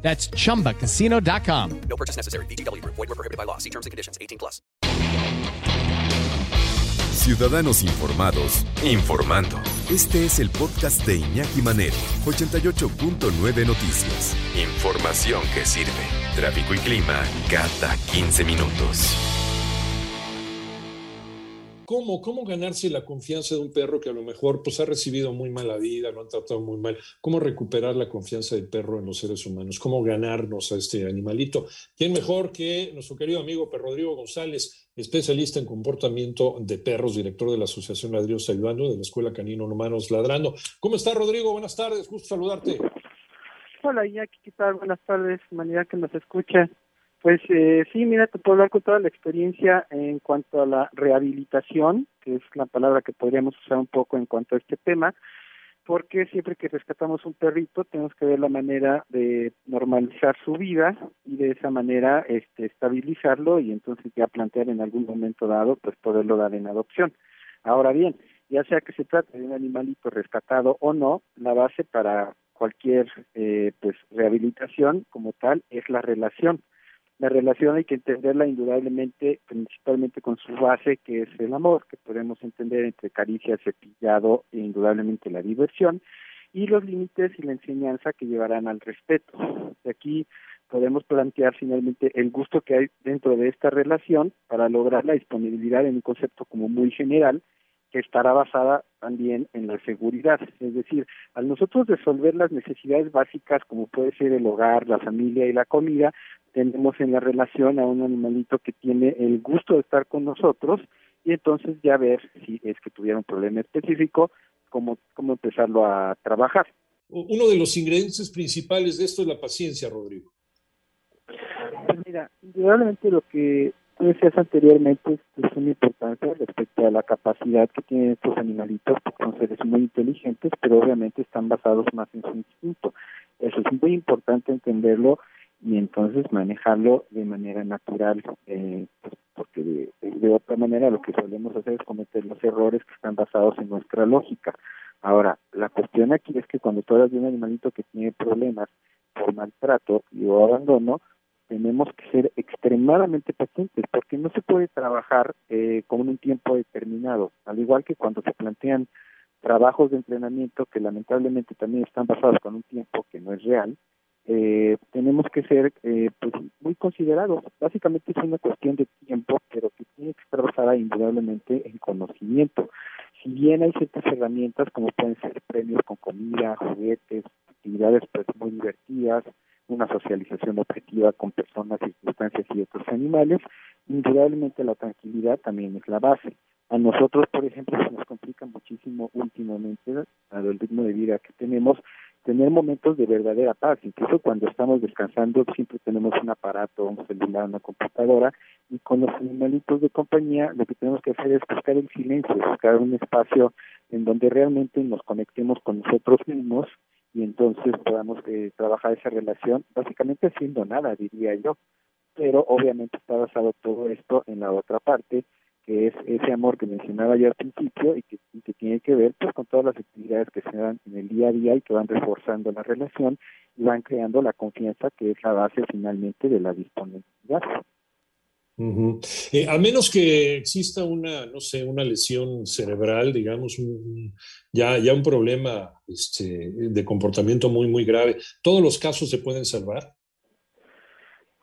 That's chumbacasino.com. No purchase necessary. BGW. Void were prohibited by law. See terms and conditions. 18 plus. Ciudadanos informados, informando. Este es el podcast de Iñaki Manero, 88.9 Noticias. Información que sirve. Tráfico y clima cada 15 minutos. ¿Cómo, ¿Cómo ganarse la confianza de un perro que a lo mejor pues, ha recibido muy mala vida, lo han tratado muy mal? ¿Cómo recuperar la confianza del perro en los seres humanos? ¿Cómo ganarnos a este animalito? ¿Quién mejor que nuestro querido amigo Rodrigo González, especialista en comportamiento de perros, director de la Asociación Ladridos Ayudando de la Escuela Canino Humanos Ladrando? ¿Cómo está, Rodrigo? Buenas tardes, gusto saludarte. Hola, Iñaki, ¿qué tal? Buenas tardes, manera que nos escucha. Pues eh, sí, mira, te puedo hablar con toda la experiencia en cuanto a la rehabilitación, que es la palabra que podríamos usar un poco en cuanto a este tema, porque siempre que rescatamos un perrito tenemos que ver la manera de normalizar su vida y de esa manera este, estabilizarlo y entonces ya plantear en algún momento dado pues poderlo dar en adopción. Ahora bien, ya sea que se trate de un animalito rescatado o no, la base para cualquier eh, pues rehabilitación como tal es la relación la relación hay que entenderla indudablemente, principalmente con su base, que es el amor, que podemos entender entre caricia, cepillado e indudablemente la diversión, y los límites y la enseñanza que llevarán al respeto. De aquí podemos plantear finalmente el gusto que hay dentro de esta relación para lograr la disponibilidad en un concepto como muy general, que estará basada también en la seguridad. Es decir, al nosotros resolver las necesidades básicas como puede ser el hogar, la familia y la comida, tenemos en la relación a un animalito que tiene el gusto de estar con nosotros y entonces ya ver si es que tuviera un problema específico, cómo, cómo empezarlo a trabajar. Uno de los ingredientes principales de esto es la paciencia, Rodrigo. Pues mira, indudablemente lo que tú decías anteriormente es, una importancia respecto a la capacidad que tienen estos animalitos, porque son seres muy inteligentes, pero obviamente están basados más en su instinto. Eso es muy importante entenderlo y entonces manejarlo de manera natural, eh, pues, porque de, otra manera lo que solemos hacer es cometer los errores que están basados en nuestra lógica. Ahora, la cuestión aquí es que cuando tú hablas de un animalito que tiene problemas por maltrato y o abandono, tenemos que ser extremadamente pacientes porque no se puede trabajar eh, con un tiempo determinado, al igual que cuando se plantean trabajos de entrenamiento que lamentablemente también están basados con un tiempo que no es real, eh, tenemos que ser eh, pues, muy considerados. Básicamente es una cuestión de tiempo, pero que tiene que estar basada indudablemente en conocimiento. Si bien hay ciertas herramientas como pueden ser premios con comida, juguetes, actividades pues muy divertidas, una socialización objetiva con personas, circunstancias y otros animales, indudablemente la tranquilidad también es la base. A nosotros, por ejemplo, se nos complica muchísimo últimamente, al ritmo de vida que tenemos, tener momentos de verdadera paz. Incluso cuando estamos descansando, siempre tenemos un aparato, un celular, una computadora, y con los animalitos de compañía, lo que tenemos que hacer es buscar el silencio, buscar un espacio en donde realmente nos conectemos con nosotros mismos y entonces podamos eh, trabajar esa relación, básicamente haciendo nada, diría yo. Pero obviamente está basado todo esto en la otra parte, que es ese amor que mencionaba yo al principio y que, tiene que ver pues, con todas las actividades que se dan en el día a día y que van reforzando la relación y van creando la confianza que es la base finalmente de la disponibilidad. Eh, a menos que exista una, no sé, una lesión cerebral, digamos, ya, ya un problema este, de comportamiento muy, muy grave, ¿todos los casos se pueden salvar?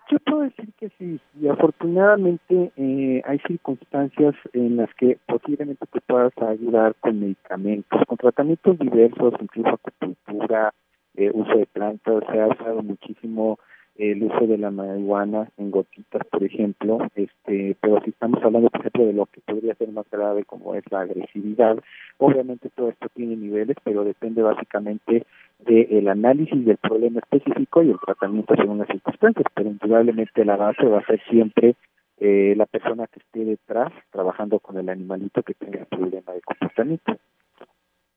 Yo puedo decir que sí, y afortunadamente eh, hay circunstancias en las que posiblemente te puedas ayudar con medicamentos, con tratamientos diversos, incluso acupuntura, eh, uso de plantas, se ha usado muchísimo el uso de la marihuana en gotitas, por ejemplo, este, pero si estamos hablando, por ejemplo, de lo que podría ser más grave como es la agresividad, obviamente todo esto tiene niveles, pero depende básicamente del análisis del problema específico y el tratamiento según las circunstancias, pero indudablemente la base va a ser siempre eh, la persona que esté detrás trabajando con el animalito que tenga problema de comportamiento.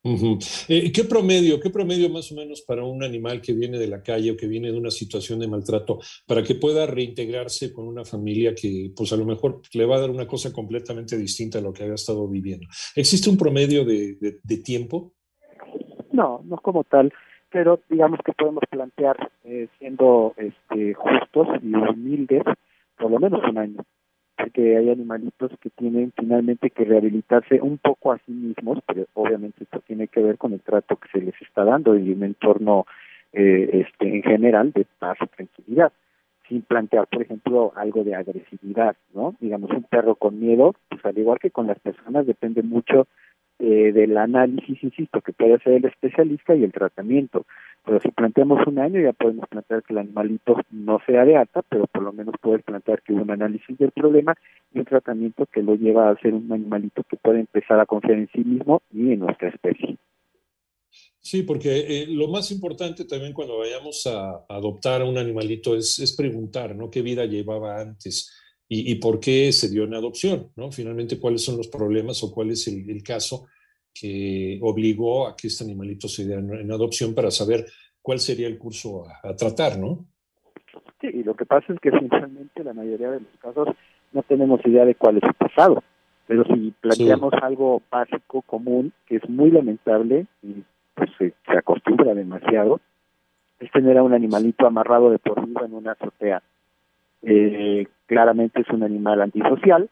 Eh, ¿Qué promedio, qué promedio más o menos para un animal que viene de la calle o que viene de una situación de maltrato para que pueda reintegrarse con una familia que, pues a lo mejor le va a dar una cosa completamente distinta a lo que había estado viviendo? ¿Existe un promedio de, tiempo? No, no como tal, pero digamos que podemos plantear, eh, siendo este, justos y humildes, por lo menos un año porque hay animalitos que tienen finalmente que rehabilitarse un poco a sí mismos, pero obviamente esto tiene que ver con el trato que se les está dando y un entorno eh, este, en general de paz y tranquilidad, sin plantear, por ejemplo, algo de agresividad, ¿no? Digamos, un perro con miedo, pues al igual que con las personas, depende mucho eh, del análisis, insisto, que puede hacer el especialista y el tratamiento. Pero si planteamos un año, ya podemos plantear que el animalito no sea de alta, pero por lo menos puedes plantear que un análisis del problema y un tratamiento que lo lleva a ser un animalito que puede empezar a confiar en sí mismo y en nuestra especie. Sí, porque eh, lo más importante también cuando vayamos a, adoptar a un animalito es, es, preguntar, ¿no? ¿Qué vida llevaba antes? Y, por qué se dio en adopción, ¿no? Finalmente, cuáles son los problemas o cuál es el caso que obligó a que este animalito se diera en, adopción para saber cuál sería el curso a, tratar, ¿no? Sí, y lo que pasa es que sinceramente la mayoría de los casos no tenemos idea de cuál es su pasado, pero si planteamos algo básico, común, que es muy lamentable y pues se, acostumbra demasiado, es tener a un animalito amarrado de por vida en una azotea. Eh, claramente es un animal antisocial,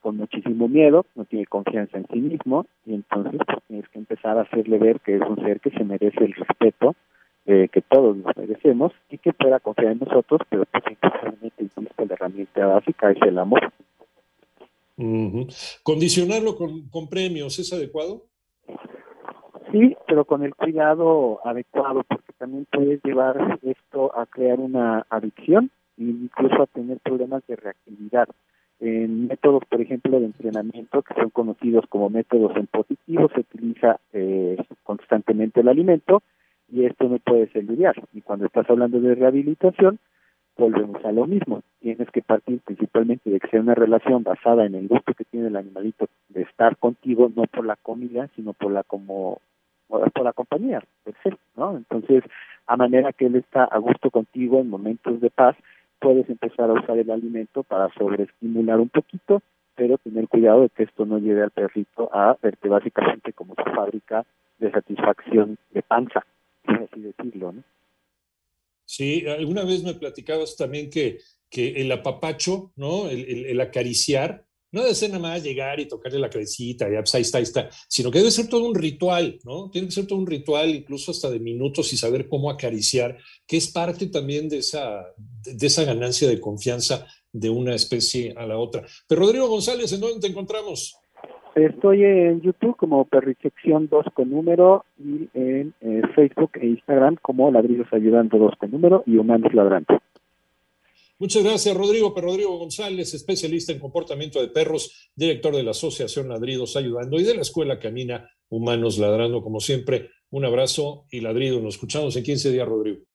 con muchísimo miedo, no tiene confianza en sí mismo y entonces pues, tienes que empezar a hacerle ver que es un ser que se merece el respeto eh, que todos nos merecemos y que pueda confiar en nosotros, pero pues simplemente insisto, la herramienta básica es el amor. ¿Condicionarlo con, con premios es adecuado? Sí, pero con el cuidado adecuado, porque también puedes llevar esto a crear una adicción incluso a tener problemas de reactividad en métodos, por ejemplo, de entrenamiento que son conocidos como métodos en positivo, se utiliza eh, constantemente el alimento y esto no puede ser lidiar. Y cuando estás hablando de rehabilitación, volvemos a lo mismo. Tienes que partir principalmente de que sea una relación basada en el gusto que tiene el animalito de estar contigo, no por la comida, sino por la como por la compañía, ¿no? Entonces, a manera que él está a gusto contigo en momentos de paz, puedes empezar a usar el alimento para sobreestimular un poquito, pero tener cuidado de que esto no lleve al perrito a verte básicamente como su fábrica de satisfacción de panza, por así decirlo, ¿no? Sí, alguna vez me platicabas también que, que el apapacho, ¿no? el acariciar, no debe ser nada más llegar y tocarle la cabecita, ya, pues ahí está, ahí está, sino que debe ser todo un ritual, ¿no? Tiene que ser todo un ritual, incluso hasta de minutos y saber cómo acariciar, que es parte también de esa, de esa ganancia de confianza de una especie a la otra. Pero Rodrigo González, ¿en dónde te encontramos? Estoy en YouTube como Perrifección 2 con número y en eh, Facebook e Instagram como Ladrillos Ayudando 2 con número y Humanos Ladrando. Muchas gracias, Rodrigo. Pero Rodrigo González, especialista en comportamiento de perros, director de la Asociación Ladridos Ayudando y de la Escuela Camina Humanos Ladrando. Como siempre, un abrazo y ladrido. Nos escuchamos en 15 días, Rodrigo.